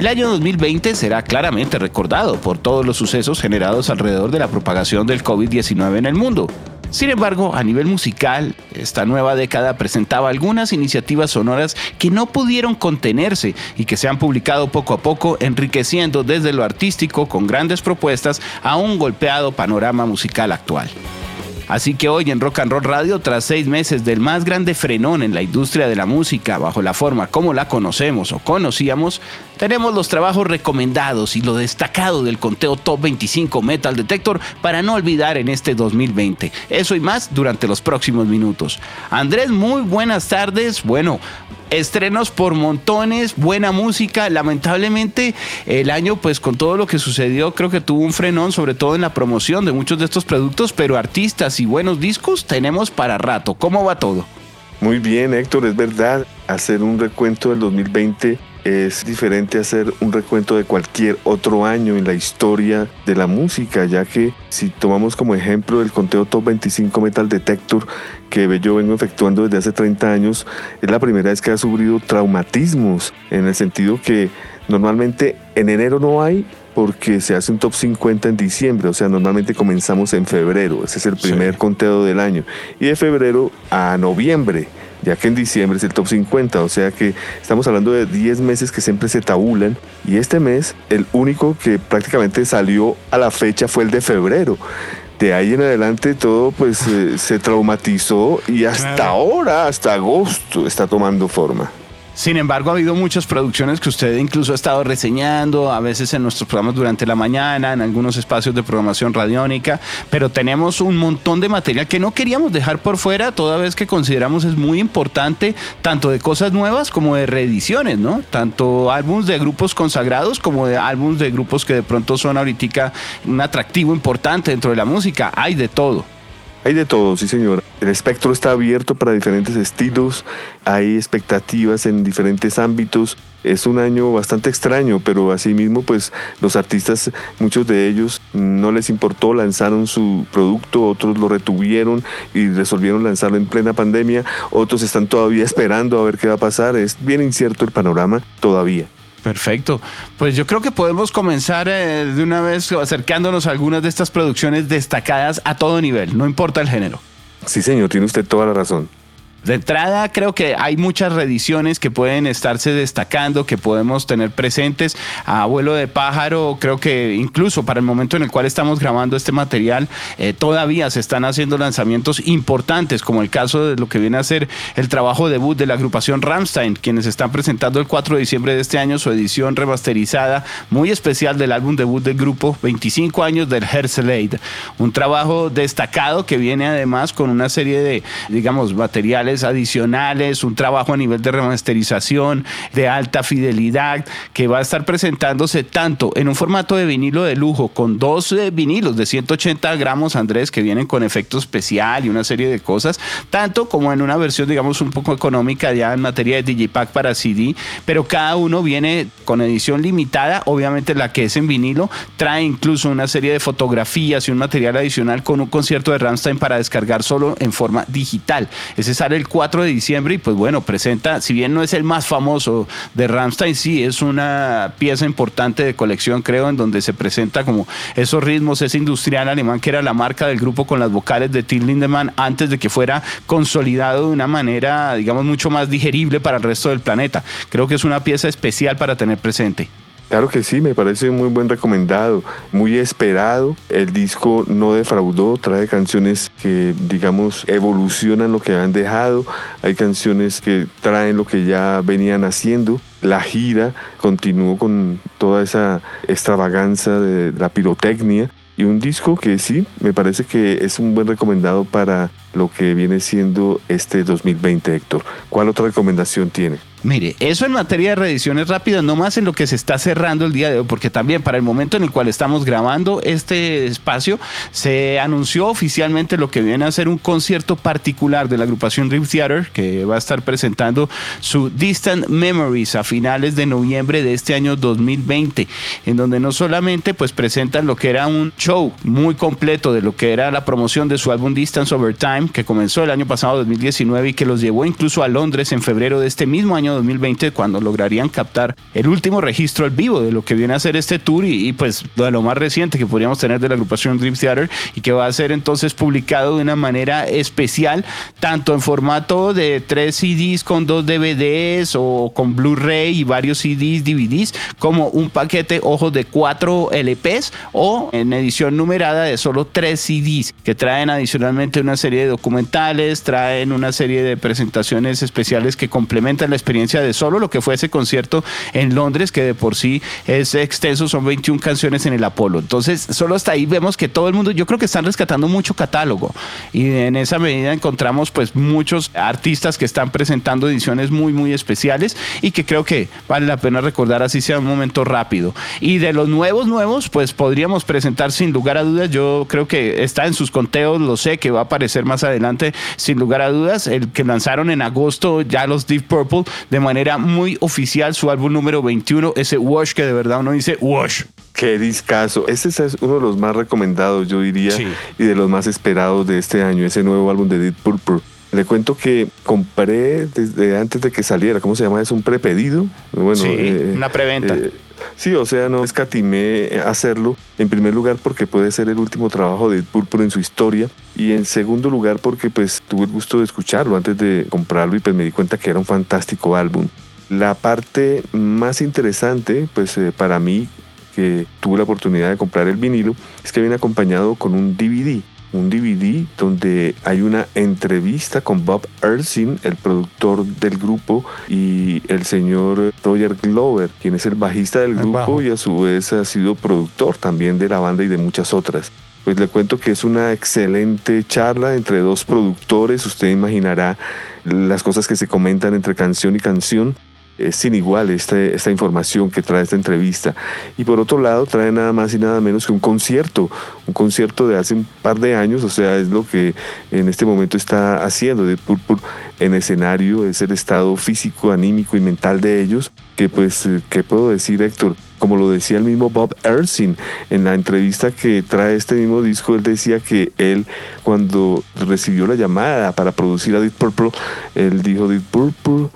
El año 2020 será claramente recordado por todos los sucesos generados alrededor de la propagación del COVID-19 en el mundo. Sin embargo, a nivel musical, esta nueva década presentaba algunas iniciativas sonoras que no pudieron contenerse y que se han publicado poco a poco, enriqueciendo desde lo artístico con grandes propuestas a un golpeado panorama musical actual. Así que hoy en Rock and Roll Radio, tras seis meses del más grande frenón en la industria de la música bajo la forma como la conocemos o conocíamos, tenemos los trabajos recomendados y lo destacado del conteo Top 25 Metal Detector para no olvidar en este 2020. Eso y más durante los próximos minutos. Andrés, muy buenas tardes. Bueno, estrenos por montones, buena música. Lamentablemente el año pues con todo lo que sucedió creo que tuvo un frenón, sobre todo en la promoción de muchos de estos productos, pero artistas y buenos discos tenemos para rato. ¿Cómo va todo? Muy bien Héctor, es verdad, hacer un recuento del 2020 es diferente hacer un recuento de cualquier otro año en la historia de la música, ya que si tomamos como ejemplo el conteo Top 25 Metal Detector que yo vengo efectuando desde hace 30 años, es la primera vez que ha sufrido traumatismos, en el sentido que normalmente en enero no hay porque se hace un top 50 en diciembre, o sea, normalmente comenzamos en febrero, ese es el primer conteo del año, y de febrero a noviembre ya que en diciembre es el top 50, o sea que estamos hablando de 10 meses que siempre se tabulan y este mes el único que prácticamente salió a la fecha fue el de febrero. De ahí en adelante todo pues eh, se traumatizó y hasta ahora, hasta agosto, está tomando forma. Sin embargo, ha habido muchas producciones que usted incluso ha estado reseñando, a veces en nuestros programas durante la mañana, en algunos espacios de programación radiónica, pero tenemos un montón de material que no queríamos dejar por fuera, toda vez que consideramos es muy importante, tanto de cosas nuevas como de reediciones, ¿no? Tanto álbumes de grupos consagrados como de álbumes de grupos que de pronto son ahorita un atractivo importante dentro de la música, hay de todo. Hay de todo, sí señor. El espectro está abierto para diferentes estilos, hay expectativas en diferentes ámbitos. Es un año bastante extraño, pero asimismo pues los artistas, muchos de ellos no les importó, lanzaron su producto, otros lo retuvieron y resolvieron lanzarlo en plena pandemia, otros están todavía esperando a ver qué va a pasar. Es bien incierto el panorama todavía. Perfecto. Pues yo creo que podemos comenzar eh, de una vez acercándonos a algunas de estas producciones destacadas a todo nivel, no importa el género. Sí, señor, tiene usted toda la razón. De entrada, creo que hay muchas reediciones que pueden estarse destacando, que podemos tener presentes. A Abuelo de Pájaro, creo que incluso para el momento en el cual estamos grabando este material, eh, todavía se están haciendo lanzamientos importantes, como el caso de lo que viene a ser el trabajo debut de la agrupación Ramstein, quienes están presentando el 4 de diciembre de este año su edición remasterizada, muy especial del álbum debut del grupo, 25 años del Herzeleid. Un trabajo destacado que viene además con una serie de, digamos, materiales adicionales, un trabajo a nivel de remasterización, de alta fidelidad, que va a estar presentándose tanto en un formato de vinilo de lujo, con dos eh, vinilos de 180 gramos, Andrés, que vienen con efecto especial y una serie de cosas, tanto como en una versión, digamos, un poco económica ya en materia de Digipack para CD, pero cada uno viene con edición limitada, obviamente la que es en vinilo, trae incluso una serie de fotografías y un material adicional con un concierto de Rammstein para descargar solo en forma digital. Ese sale el 4 de diciembre y pues bueno, presenta, si bien no es el más famoso de Rammstein, sí es una pieza importante de colección, creo, en donde se presenta como esos ritmos, ese industrial alemán que era la marca del grupo con las vocales de Till Lindemann antes de que fuera consolidado de una manera, digamos, mucho más digerible para el resto del planeta. Creo que es una pieza especial para tener presente. Claro que sí, me parece muy buen recomendado, muy esperado. El disco no defraudó, trae canciones que, digamos, evolucionan lo que han dejado. Hay canciones que traen lo que ya venían haciendo. La gira continuó con toda esa extravaganza de la pirotecnia. Y un disco que sí, me parece que es un buen recomendado para lo que viene siendo este 2020, Héctor. ¿Cuál otra recomendación tiene? Mire, eso en materia de reediciones rápidas, no más en lo que se está cerrando el día de hoy, porque también para el momento en el cual estamos grabando este espacio, se anunció oficialmente lo que viene a ser un concierto particular de la agrupación Dream Theater, que va a estar presentando su Distant Memories a finales de noviembre de este año 2020, en donde no solamente pues presentan lo que era un show muy completo de lo que era la promoción de su álbum Distance Over Time, que comenzó el año pasado 2019 y que los llevó incluso a Londres en febrero de este mismo año 2020 cuando lograrían captar el último registro al vivo de lo que viene a ser este tour y, pues de lo más reciente que podríamos tener de la agrupación Dream Theater y que va a ser entonces publicado de una manera especial tanto en formato de tres CDs con dos DVDs o con Blu-ray y varios CDs, DVDs como un paquete ojos de cuatro LPs o en edición numerada de solo tres CDs que traen adicionalmente una serie de documentales, traen una serie de presentaciones especiales que complementan la experiencia de solo lo que fue ese concierto en Londres, que de por sí es extenso, son 21 canciones en el Apolo. Entonces, solo hasta ahí vemos que todo el mundo, yo creo que están rescatando mucho catálogo y en esa medida encontramos pues muchos artistas que están presentando ediciones muy, muy especiales y que creo que vale la pena recordar así sea un momento rápido. Y de los nuevos, nuevos, pues podríamos presentar sin lugar a dudas, yo creo que está en sus conteos, lo sé que va a aparecer más adelante, sin lugar a dudas, el que lanzaron en agosto ya los Deep Purple, de manera muy oficial su álbum número 21, ese Wash que de verdad uno dice Wash. Qué discazo. Este es uno de los más recomendados, yo diría, y de los más esperados de este año, ese nuevo álbum de Deep Purple. Le cuento que compré desde antes de que saliera, ¿cómo se llama? Es un prepedido. Bueno, sí, eh, una preventa. Eh, sí, o sea, no escatimé hacerlo. En primer lugar, porque puede ser el último trabajo de Purple en su historia. Y en segundo lugar, porque pues tuve el gusto de escucharlo antes de comprarlo y pues me di cuenta que era un fantástico álbum. La parte más interesante, pues eh, para mí, que tuve la oportunidad de comprar el vinilo, es que viene acompañado con un DVD un DVD donde hay una entrevista con Bob Ersin, el productor del grupo, y el señor Roger Glover, quien es el bajista del grupo y a su vez ha sido productor también de la banda y de muchas otras. Pues le cuento que es una excelente charla entre dos productores, usted imaginará las cosas que se comentan entre canción y canción es sin igual este, esta información que trae esta entrevista. Y por otro lado, trae nada más y nada menos que un concierto, un concierto de hace un par de años, o sea, es lo que en este momento está haciendo de Purpur en escenario, es el estado físico, anímico y mental de ellos, que pues, eh, ¿qué puedo decir, Héctor? Como lo decía el mismo Bob Ersin en la entrevista que trae este mismo disco, él decía que él cuando recibió la llamada para producir a Deep Purple, él dijo Deep Purple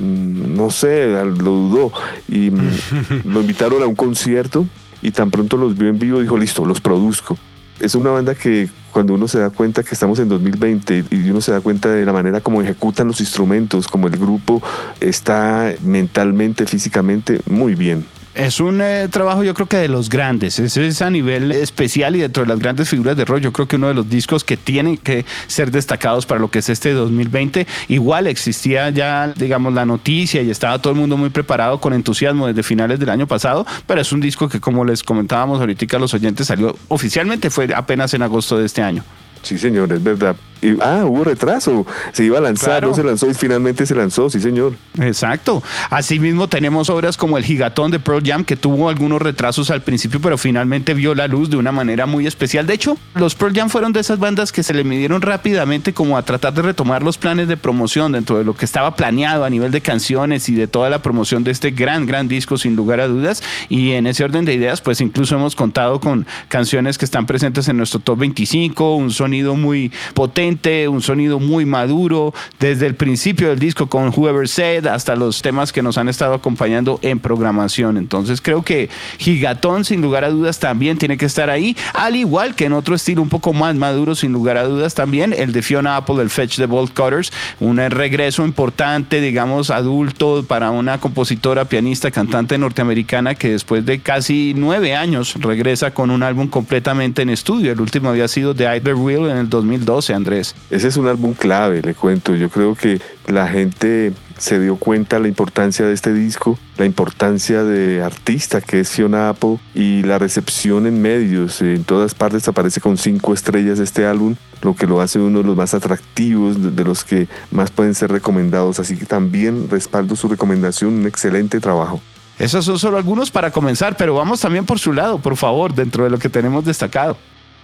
no sé, lo dudó y mm, lo invitaron a un concierto y tan pronto los vio en vivo dijo, listo, los produzco. Es una banda que cuando uno se da cuenta que estamos en 2020 y uno se da cuenta de la manera como ejecutan los instrumentos, como el grupo está mentalmente, físicamente muy bien. Es un eh, trabajo yo creo que de los grandes, es, es, a nivel especial y dentro de las grandes figuras de rock, yo creo que uno de los discos que tienen que ser destacados para lo que es este 2020, igual existía ya, digamos, la noticia y estaba todo el mundo muy preparado con entusiasmo desde finales del año pasado, pero es un disco que como les comentábamos ahorita a los oyentes salió oficialmente, fue apenas en agosto de este año. Sí, señor, es verdad. Y, ah, hubo retraso. Se iba a lanzar, no se lanzó y finalmente se lanzó, sí, señor. Exacto. Asimismo, tenemos obras como El Gigatón de Pearl Jam, que tuvo algunos retrasos al principio, pero finalmente vio la luz de una manera muy especial. De hecho, los Pearl Jam fueron de esas bandas que se le midieron rápidamente como a tratar de retomar los planes de promoción dentro de lo que estaba planeado a nivel de canciones y de toda la promoción de este gran, gran disco, sin lugar a dudas. Y en ese orden de ideas, pues incluso hemos contado con canciones que están presentes en nuestro top 25, un sonido muy potente, un sonido muy maduro, desde el principio del disco con Whoever Said hasta los temas que nos han estado acompañando en programación. Entonces creo que Gigatón, sin lugar a dudas, también tiene que estar ahí, al igual que en otro estilo un poco más maduro, sin lugar a dudas, también el de Fiona Apple, el Fetch the Bolt Cutters, un regreso importante, digamos, adulto para una compositora, pianista, cantante norteamericana que después de casi nueve años regresa con un álbum completamente en estudio. El último había sido The Either Will en el 2012, Andrés. Ese es un álbum clave, le cuento. Yo creo que la gente se dio cuenta la importancia de este disco, la importancia de artista que es Fiona Apple y la recepción en medios. En todas partes aparece con cinco estrellas este álbum, lo que lo hace uno de los más atractivos, de los que más pueden ser recomendados. Así que también respaldo su recomendación, un excelente trabajo. Esos son solo algunos para comenzar, pero vamos también por su lado, por favor, dentro de lo que tenemos destacado.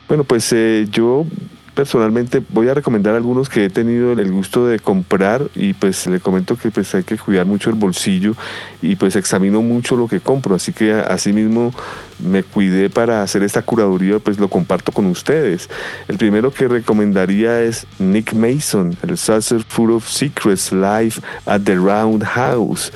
Bueno, pues eh, yo personalmente voy a recomendar algunos que he tenido el gusto de comprar y pues le comento que pues hay que cuidar mucho el bolsillo y pues examino mucho lo que compro, así que así mismo me cuidé para hacer esta curaduría, pues lo comparto con ustedes. El primero que recomendaría es Nick Mason, el Saucer Full of Secrets Live at the Roundhouse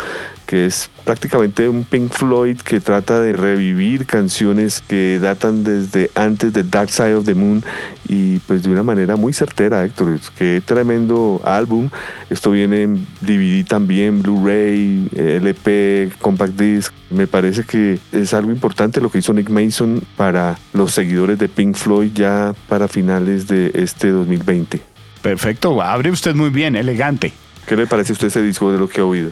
que es prácticamente un Pink Floyd que trata de revivir canciones que datan desde antes de Dark Side of the Moon y pues de una manera muy certera, Héctor. Qué tremendo álbum. Esto viene en DVD también, Blu-ray, LP, Compact Disc. Me parece que es algo importante lo que hizo Nick Mason para los seguidores de Pink Floyd ya para finales de este 2020. Perfecto, abre usted muy bien, elegante. ¿Qué le parece a usted ese disco de lo que ha oído?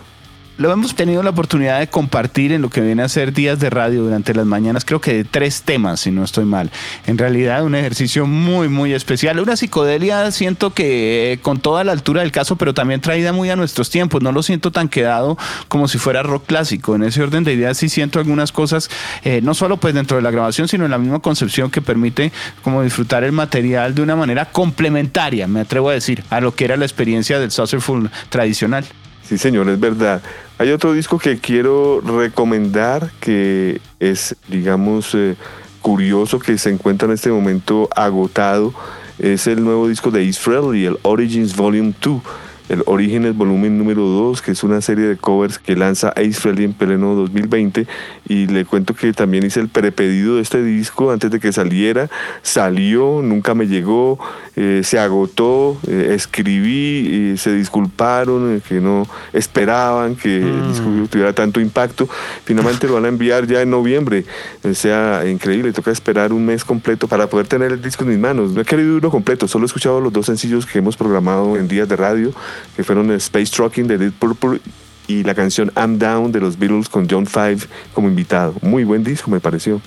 Lo hemos tenido la oportunidad de compartir en lo que viene a ser días de radio durante las mañanas, creo que de tres temas, si no estoy mal. En realidad, un ejercicio muy, muy especial. Una psicodelia, siento que eh, con toda la altura del caso, pero también traída muy a nuestros tiempos. No lo siento tan quedado como si fuera rock clásico. En ese orden de ideas, sí siento algunas cosas, eh, no solo pues dentro de la grabación, sino en la misma concepción que permite como disfrutar el material de una manera complementaria, me atrevo a decir, a lo que era la experiencia del Saucerful tradicional. Sí, señor, es verdad. Hay otro disco que quiero recomendar que es, digamos, eh, curioso que se encuentra en este momento agotado. Es el nuevo disco de Israel y el Origins Volume 2 el Orígenes volumen número 2, que es una serie de covers que lanza Ace Frehley en pleno 2020. Y le cuento que también hice el prepedido de este disco antes de que saliera. Salió, nunca me llegó, eh, se agotó, eh, escribí, y se disculparon, eh, que no esperaban que el mm. disco tuviera tanto impacto. Finalmente lo van a enviar ya en noviembre. O sea, increíble, toca esperar un mes completo para poder tener el disco en mis manos. No he querido uno completo, solo he escuchado los dos sencillos que hemos programado en días de radio que fueron Space Trucking de Deep Purple y la canción I'm Down de los Beatles con John Five como invitado. Muy buen disco, me pareció.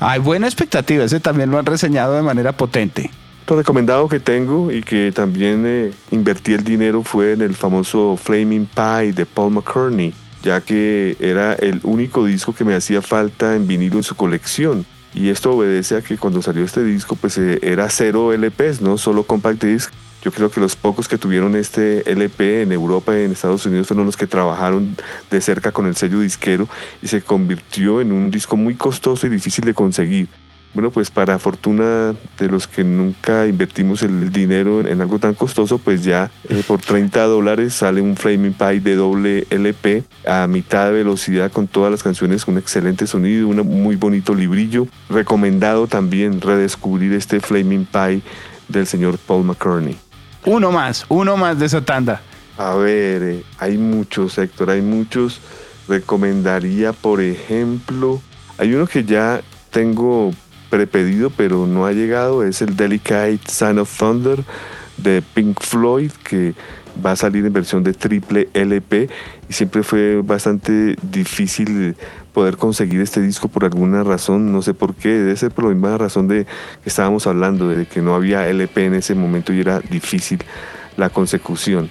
Hay buena expectativa, ese también lo han reseñado de manera potente. Lo recomendado que tengo y que también eh, invertí el dinero fue en el famoso Flaming Pie de Paul McCartney, ya que era el único disco que me hacía falta en vinilo en su colección. Y esto obedece a que cuando salió este disco, pues eh, era cero LPs, no solo compact disc, yo creo que los pocos que tuvieron este LP en Europa y en Estados Unidos fueron los que trabajaron de cerca con el sello disquero y se convirtió en un disco muy costoso y difícil de conseguir. Bueno, pues para fortuna de los que nunca invertimos el dinero en, algo tan costoso, pues ya eh, por 30 dólares sale un Flaming Pie de doble LP a mitad de velocidad con todas las canciones, un excelente sonido, un muy bonito librillo. Recomendado también redescubrir este Flaming Pie del señor Paul McCartney. Uno más, uno más de esa tanda. A ver, eh, hay muchos, Héctor, hay muchos. Recomendaría, por ejemplo, hay uno que ya tengo prepedido, pero no ha llegado, es el Delicate Son of Thunder de Pink Floyd, que va a salir en versión de triple LP y siempre fue bastante difícil poder conseguir este disco por alguna razón, no sé por qué, debe ser por la misma razón de que estábamos hablando, de que no había LP en ese momento y era difícil la consecución.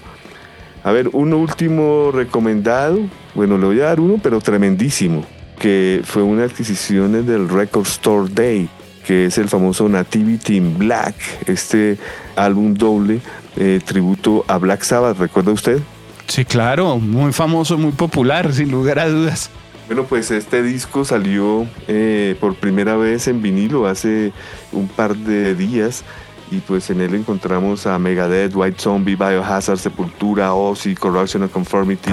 A ver, un último recomendado, bueno, le voy a dar uno, pero tremendísimo, que fue una adquisición del Record Store Day, que es el famoso Nativity in Black, este álbum doble eh, tributo a Black Sabbath, ¿recuerda usted? Sí, claro, muy famoso, muy popular, sin lugar a dudas. Bueno, pues este disco salió eh, por primera vez en vinilo hace un par de días y pues en él encontramos a Megadeth, White Zombie, Biohazard, Sepultura, Ozzy, Corruption and Conformity,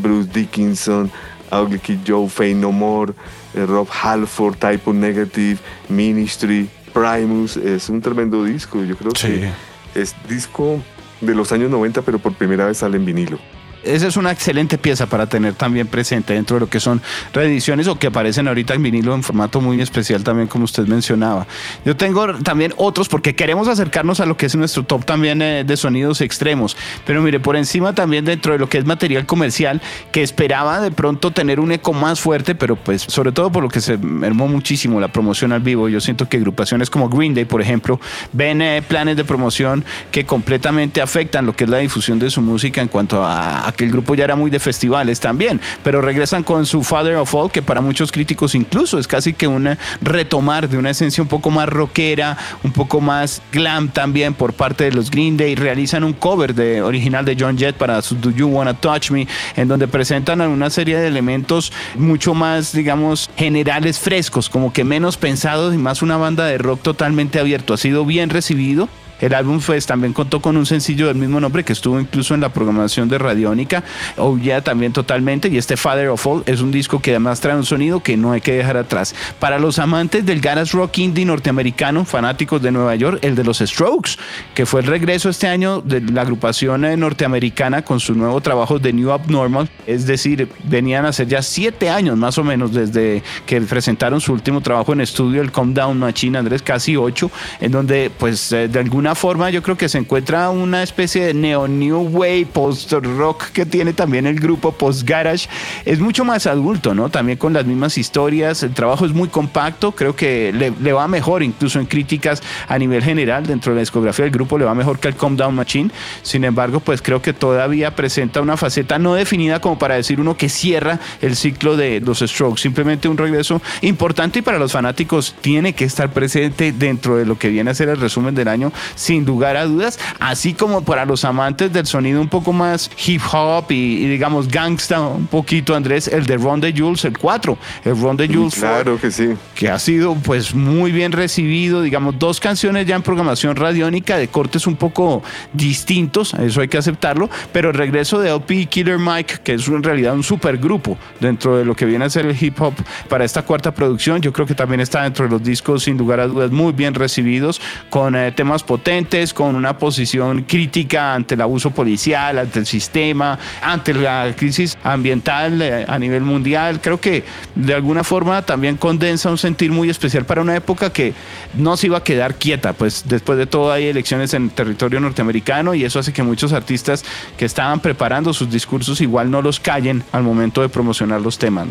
Bruce Dickinson, Ugly Kid Joe, Fame No More, eh, Rob Halford, Type Negative, Ministry, Primus. Es un tremendo disco. Yo creo que es disco de los años 90, pero por primera vez sale en vinilo. Esa es una excelente pieza para tener también presente dentro de lo que son reediciones o que aparecen ahorita en vinilo en formato muy especial también, como usted mencionaba. Yo tengo también otros porque queremos acercarnos a lo que es nuestro top también eh, de sonidos extremos. Pero mire, por encima también dentro de lo que es material comercial, que esperaba de pronto tener un eco más fuerte, pero pues sobre todo por lo que se mermó muchísimo la promoción al vivo. Yo siento que agrupaciones como Green Day, por ejemplo, ven eh, planes de promoción que completamente afectan lo que es la difusión de su música en cuanto a, a que el grupo ya era muy de festivales también, pero regresan con su Father of All, que para muchos críticos incluso es casi que un retomar de una esencia un poco más rockera, un poco más glam también por parte de los Green Day. Realizan un cover de original de John Jett para su Do You Wanna Touch Me, en donde presentan una serie de elementos mucho más, digamos, generales, frescos, como que menos pensados y más una banda de rock totalmente abierto. Ha sido bien recibido el álbum pues, también contó con un sencillo del mismo nombre que estuvo incluso en la programación de Radiónica, o ya también totalmente, y este Father of All es un disco que además trae un sonido que no hay que dejar atrás. Para los amantes del garage rock indie norteamericano, fanáticos de Nueva York, el de los Strokes, que fue el regreso este año de la agrupación eh, norteamericana con su nuevo trabajo de New Abnormal, es decir, venían a ser ya siete años más o menos desde que presentaron su último trabajo en estudio, el Calm Down Machine, Andrés, casi ocho, en donde pues eh, de alguna forma yo creo que se encuentra una especie de neo new wave post rock que tiene también el grupo post garage es mucho más adulto no también con las mismas historias el trabajo es muy compacto creo que le, va mejor incluso en críticas a nivel general dentro de la discografía del grupo le va mejor que el Calm Down Machine. Sin embargo pues creo que todavía presenta una faceta no definida como para decir uno que cierra el ciclo de los Strokes simplemente un regreso importante y para los fanáticos tiene que estar presente dentro de lo que viene a ser el resumen del año sin lugar a dudas, así como para los amantes del sonido un poco más hip hop y, digamos gangsta un poquito, Andrés, el de Ron de Jules, el 4, el Ron de Jules. Claro que sí. Que ha sido pues muy bien recibido, digamos, dos canciones ya en programación radiónica de cortes un poco distintos, eso hay que aceptarlo, pero el regreso de LP Killer Mike, que es en realidad un super grupo dentro de lo que viene a ser el hip hop para esta cuarta producción, yo creo que también está dentro de los discos sin lugar a dudas muy bien recibidos, con eh, temas potentes con una posición crítica ante el abuso policial, ante el sistema, ante la crisis ambiental eh, a nivel mundial. Creo que de alguna forma también condensa un sentir muy especial para una época que no se iba a quedar quieta, pues después de todo hay elecciones en territorio norteamericano y eso hace que muchos artistas que estaban preparando sus discursos igual no los callen al momento de promocionar los temas.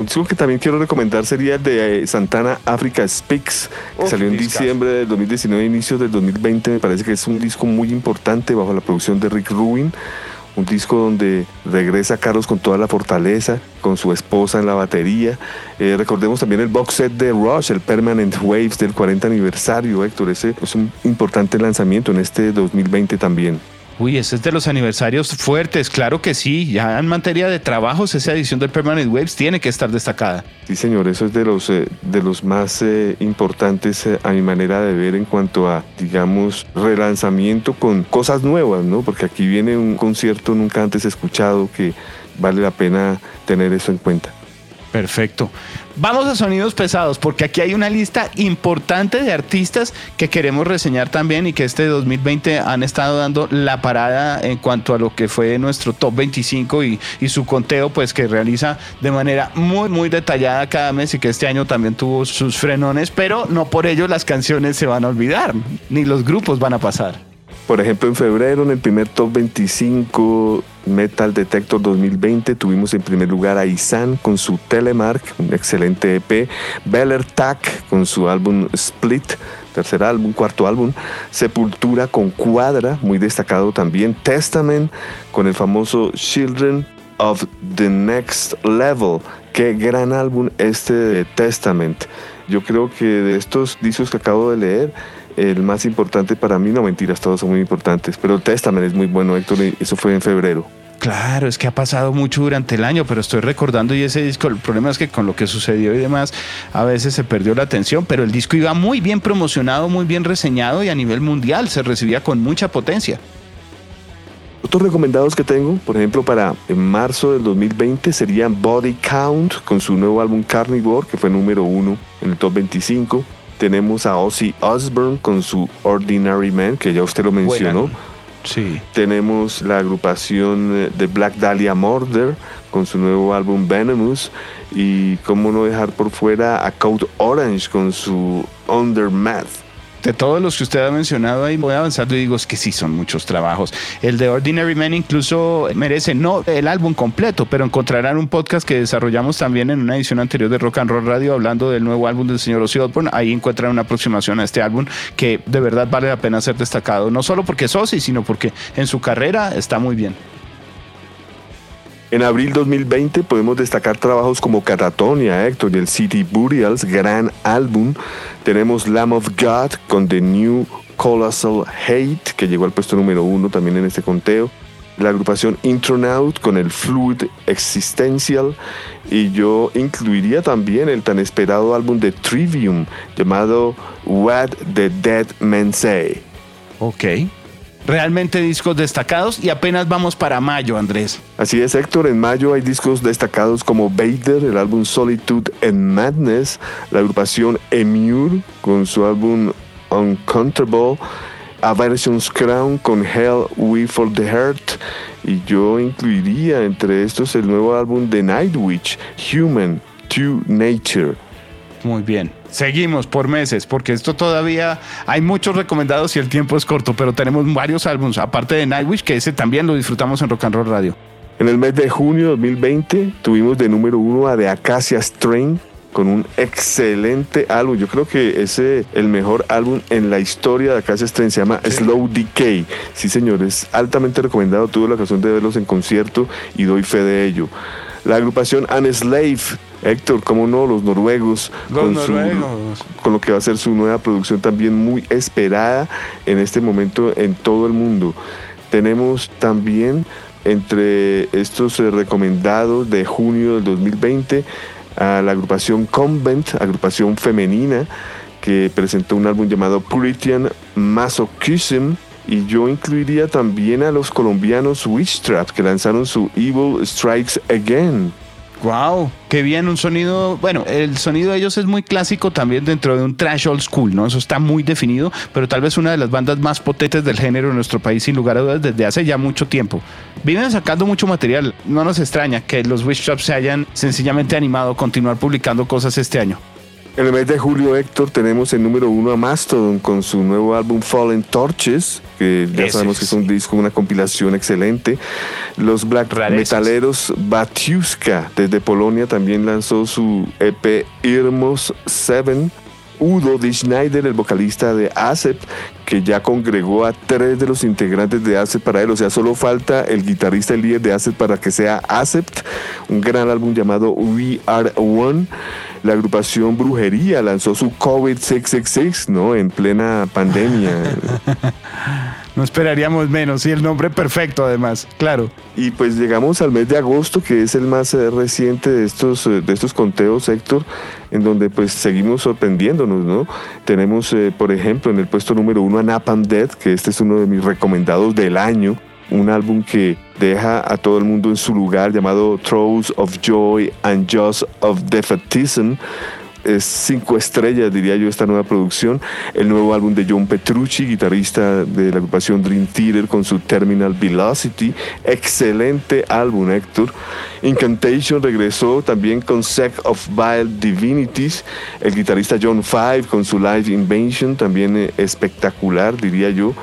Un disco que también quiero recomendar sería el de eh, Santana Africa Speaks, que salió en diciembre del 2019, inicios del 2020. Me parece que es un disco muy importante bajo la producción de Rick Rubin. Un disco donde regresa Carlos con toda la fortaleza, con su esposa en la batería. Eh, recordemos también el box set de Rush, el Permanent Waves del 40 aniversario, Héctor. Ese es un importante lanzamiento en este 2020 también. Uy, ese es de los aniversarios fuertes, claro que sí. Ya en materia de trabajos, esa edición del Permanent Waves tiene que estar destacada. Sí, señor, eso es de los, eh, de los más eh, importantes eh, a mi manera de ver en cuanto a, digamos, relanzamiento con cosas nuevas, ¿no? Porque aquí viene un concierto nunca antes escuchado que vale la pena tener eso en cuenta. Perfecto. Vamos a sonidos pesados, porque aquí hay una lista importante de artistas que queremos reseñar también y que este 2020 han estado dando la parada en cuanto a lo que fue nuestro top 25 y, y su conteo, pues que realiza de manera muy, muy detallada cada mes y que este año también tuvo sus frenones, pero no por ello las canciones se van a olvidar, ni los grupos van a pasar. Por ejemplo, en febrero, en el primer top 25 Metal Detector 2020, tuvimos en primer lugar a Isan con su Telemark, un excelente EP, Beller Tack con su álbum Split, tercer álbum, cuarto álbum, Sepultura con Cuadra, muy destacado también, Testament con el famoso Children of the Next Level, qué gran álbum este de Testament. Yo creo que de estos discos que acabo de leer, el más importante para mí, no mentiras, todos son muy importantes, pero el Testament es muy bueno, Héctor, y eso fue en febrero. Claro, es que ha pasado mucho durante el año, pero estoy recordando y ese disco, el problema es que con lo que sucedió y demás, a veces se perdió la atención, pero el disco iba muy bien promocionado, muy bien reseñado y a nivel mundial se recibía con mucha potencia. Otros recomendados que tengo, por ejemplo, para en marzo del 2020 serían Body Count con su nuevo álbum Carnivore, que fue número uno en el top 25 tenemos a Ozzy Osbourne con su Ordinary Man, que ya usted lo mencionó. Sí. Tenemos la agrupación eh, de Black Dahlia Murder con su nuevo álbum Venomous. Y cómo no dejar por fuera a Code Orange con su Undermath de todos los que usted ha mencionado ahí voy avanzando y digo es que sí son muchos trabajos. El de Ordinary Man incluso merece no el álbum completo, pero encontrarán un podcast que desarrollamos también en una edición anterior de Rock and Roll Radio hablando del nuevo álbum del señor Ozzy Osbourne. Ahí encuentran una aproximación a este álbum que de verdad vale la pena ser destacado, no solo porque es Ozzy, sino porque en su carrera está muy bien. En abril 2020 podemos destacar trabajos como Catatonia, Héctor, y el City Burials, gran álbum. Tenemos Lamb of God con The New Colossal Hate, que llegó al puesto número uno también en este conteo. La agrupación Intronaut con el Fluid Existential. Y yo incluiría también el tan esperado álbum de Trivium llamado What the Dead Men Say. Ok realmente discos destacados y apenas vamos para mayo, Andrés. Así es, Héctor. En mayo hay discos destacados como Vader, el álbum Solitude and Madness, la agrupación Emure con su álbum Uncomfortable, Aversion's Crown con Hell We for the Heart y yo incluiría entre estos el nuevo álbum de Nightwish, Human to Nature. Muy bien. Seguimos por meses, porque esto todavía hay muchos recomendados y el tiempo es corto, pero tenemos varios álbumes, aparte de Nightwish, que ese también lo disfrutamos en Rock and Roll Radio. En el mes de junio de 2020 tuvimos de número uno a The Acacia Strain con un excelente álbum. Yo creo que es el mejor álbum en la historia de Acacia Strain. Se llama Slow Decay. Sí, señores, altamente recomendado. Tuve la ocasión de verlos en concierto y doy fe de ello. La agrupación Unslave Héctor, cómo no, los noruegos, con, con lo que va a ser su nueva producción también muy esperada en este momento en todo el mundo. Tenemos también entre estos eh, recomendados de junio del 2020 a la agrupación Convent, agrupación femenina, que presentó un álbum llamado Puritan Masochism. Y yo incluiría también a los colombianos Witchtrap, que lanzaron su Evil Strikes Again. Wow, qué bien, un sonido, bueno, el sonido de ellos es muy clásico también dentro de un trash old school, ¿no? Eso está muy definido, pero tal vez una de las bandas más potentes del género en nuestro país, sin lugar a dudas, desde hace ya mucho tiempo. Vienen sacando mucho material, no nos extraña que los Wish Traps se hayan sencillamente animado a continuar publicando cosas este año. En el mes de julio, Héctor, tenemos el número uno a Mastodon con su nuevo álbum Fallen Torches, que ya sabemos que es un disco, una compilación excelente. Los Black Metaleros Batiuska desde Polonia también lanzó su EP Irmos 7. Udo D. Schneider, el vocalista de Acept, que ya congregó a tres de los integrantes de Acept para él. O sea, solo falta el guitarrista y líder de Acept para que sea Acept. Un gran álbum llamado We Are One la agrupación Brujería lanzó su COVID-666, ¿no? En plena pandemia. no esperaríamos menos, y el nombre perfecto además, claro. Y pues llegamos al mes de agosto, que es el más eh, reciente de estos, eh, de estos conteos, Héctor, en donde pues seguimos sorprendiéndonos, ¿no? Tenemos, eh, por ejemplo, en el puesto número uno a Napalm Dead, que este es uno de mis recomendados del año, un álbum que deja a todo el mundo en su lugar llamado Throws of Joy and Just of Defeatism. Es cinco estrellas, diría yo, esta nueva producción. El nuevo álbum de John Petrucci, guitarrista de la agrupación Dream Theater, con su Terminal Velocity. Excelente álbum, Héctor. Incantation regresó también con Sect of Vile Divinities. El guitarrista John Five con su Live Invention, también eh, espectacular, diría yo.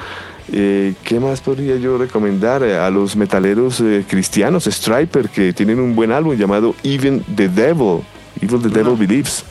Eh, ¿Qué más podría yo recomendar eh, a los metaleros eh, cristianos, Striper, que tienen un buen álbum llamado Even the Devil, Even the Devil Believes?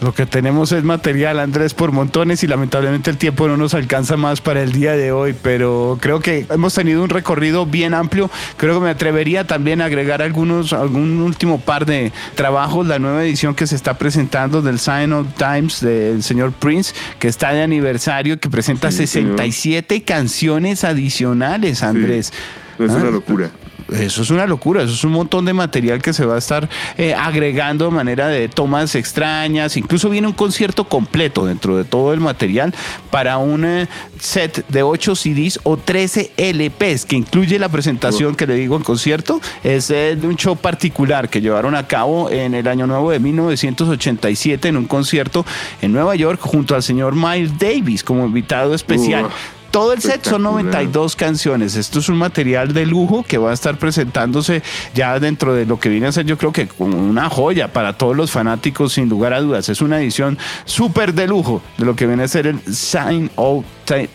Lo que tenemos es material, Andrés, por montones y lamentablemente el tiempo no nos alcanza más para el día de hoy, pero creo que hemos tenido un recorrido bien amplio. Creo que me atrevería también a agregar algunos, algún último par de trabajos. La nueva edición que se está presentando del Sign of Times del señor Prince, que está de aniversario, que presenta 67 canciones adicionales, Andrés. Es una ah, locura. Eso es una locura, eso es un montón de material que se va a estar eh, agregando de manera de tomas extrañas, incluso viene un concierto completo dentro de todo el material para un eh, set de 8 CDs o 13 LPs que incluye la presentación que le digo en concierto, es de un show particular que llevaron a cabo en el año nuevo de 1987 en un concierto en Nueva York junto al señor Miles Davis como invitado especial. Todo el set son 92 canciones. Esto es un material de lujo que va a estar presentándose ya dentro de lo que viene a ser yo creo que una joya para todos los fanáticos sin lugar a dudas. Es una edición súper de lujo de lo que viene a ser el Sign of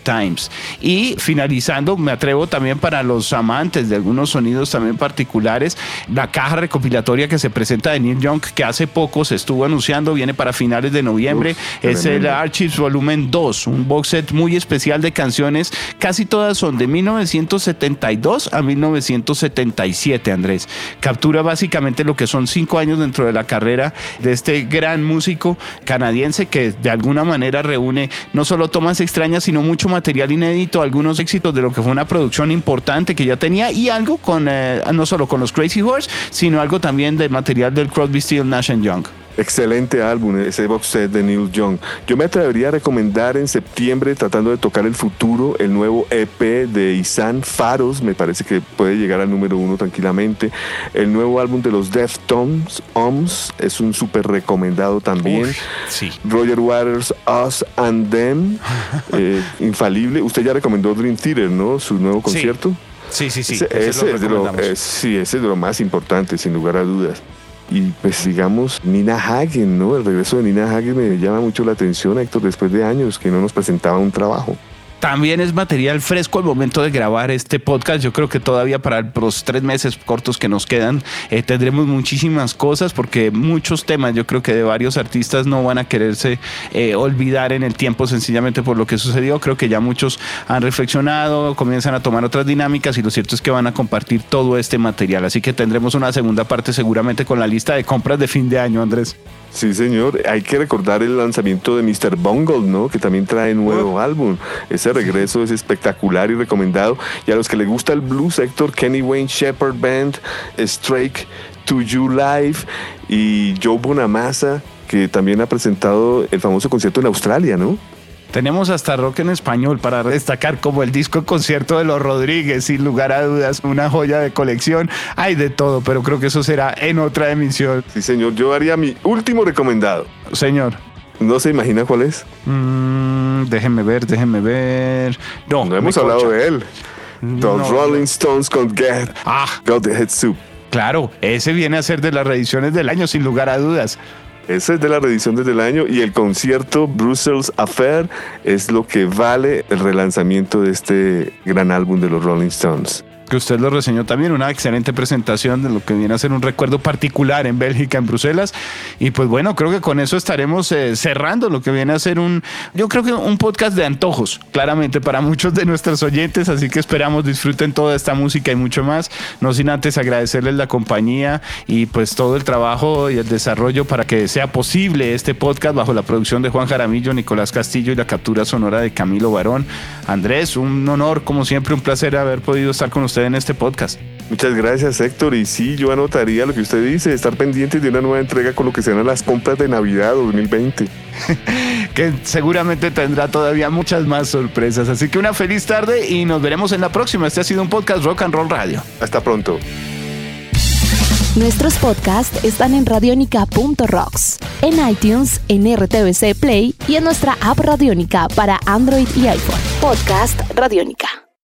Times. Y finalizando, me atrevo también para los amantes de algunos sonidos también particulares, la caja recopilatoria que se presenta de Neil Young, que hace poco se estuvo anunciando, viene para finales de noviembre, es el Archives Volumen 2, un box set muy especial de canciones, casi todas son de 1972 a 1977, Andrés. Captura básicamente lo que son cinco años dentro de la carrera de este gran músico canadiense que de alguna manera reúne no solo tomas extrañas, sino mucho material inédito, algunos éxitos de lo que fue una producción importante que ya tenía y algo con, eh, no solo con los Crazy Horse, sino algo también de material del Crosby, Steel, Nash Young. Excelente álbum, ese box set de Neil Young. Yo me atrevería a recomendar en septiembre, tratando de tocar el futuro, el nuevo EP de Isan Faros, me parece que puede llegar al número uno tranquilamente. El nuevo álbum de los Deftones, OMS, es un súper recomendado también. sí. Roger Waters, Us and Them, eh, infalible. Usted ya recomendó Dream Theater, ¿no? Su nuevo concierto. Sí, sí, sí. Ese, es de lo, eh, sí, ese es de lo más importante, sin lugar a dudas. Y pues digamos, Nina Hagen, ¿no? El regreso de Nina Hagen me llama mucho la atención, Héctor, después de años que no nos presentaba un trabajo. También es material fresco al momento de grabar este podcast. Yo creo que todavía para los tres meses cortos que nos quedan eh, tendremos muchísimas cosas porque muchos temas yo creo que de varios artistas no van a quererse eh, olvidar en el tiempo sencillamente por lo que sucedió. Creo que ya muchos han reflexionado, comienzan a tomar otras dinámicas y lo cierto es que van a compartir todo este material. Así que tendremos una segunda parte seguramente con la lista de compras de fin de año, Andrés. Sí, señor. Hay que recordar el lanzamiento de Mr. Bungle, ¿no? Que también trae nuevo álbum. Ese regreso es espectacular y recomendado. Y a los que les gusta el blues sector, Kenny Wayne Shepherd Band, Strike, To You Live y Joe Bonamassa, que también ha presentado el famoso concierto en Australia, ¿no? Tenemos hasta rock en español para destacar como el disco concierto de los Rodríguez, sin lugar a dudas, una joya de colección. Hay de todo, pero creo que eso será en otra emisión. Sí, señor. Yo haría mi último recomendado. Señor. ¿No se imagina cuál es? Mm, déjenme ver, déjenme ver. No, no hemos hablado de él. Los Rolling Stones con Get, ah. Got the Head Soup. Claro, ese viene a ser de las reediciones del año, sin lugar a dudas. Ese es de la reedición desde el año y el concierto Brussels Affair es lo que vale el relanzamiento de este gran álbum de los Rolling Stones que usted lo reseñó también, una excelente presentación de lo que viene a ser un recuerdo particular en Bélgica, en Bruselas. Y pues bueno, creo que con eso estaremos eh, cerrando lo que viene a ser un, yo creo que un podcast de antojos, claramente para muchos de nuestros oyentes, así que esperamos disfruten toda esta música y mucho más. No sin antes agradecerles la compañía y pues todo el trabajo y el desarrollo para que sea posible este podcast bajo la producción de Juan Jaramillo, Nicolás Castillo y la captura sonora de Camilo Barón. Andrés, un honor, como siempre, un placer haber podido estar con usted en este podcast. Muchas gracias, Héctor. Y sí, yo anotaría lo que usted dice, estar pendiente de una nueva entrega con lo que serán las compras de Navidad 2020. que seguramente tendrá todavía muchas más sorpresas. Así que una feliz tarde y nos veremos en la próxima. Este ha sido un podcast Rock and Roll Radio. Hasta pronto. Nuestros podcasts están en radionica.rocks, en iTunes, en RTVC Play y en nuestra app Radionica para Android y iPhone. Podcast Radionica.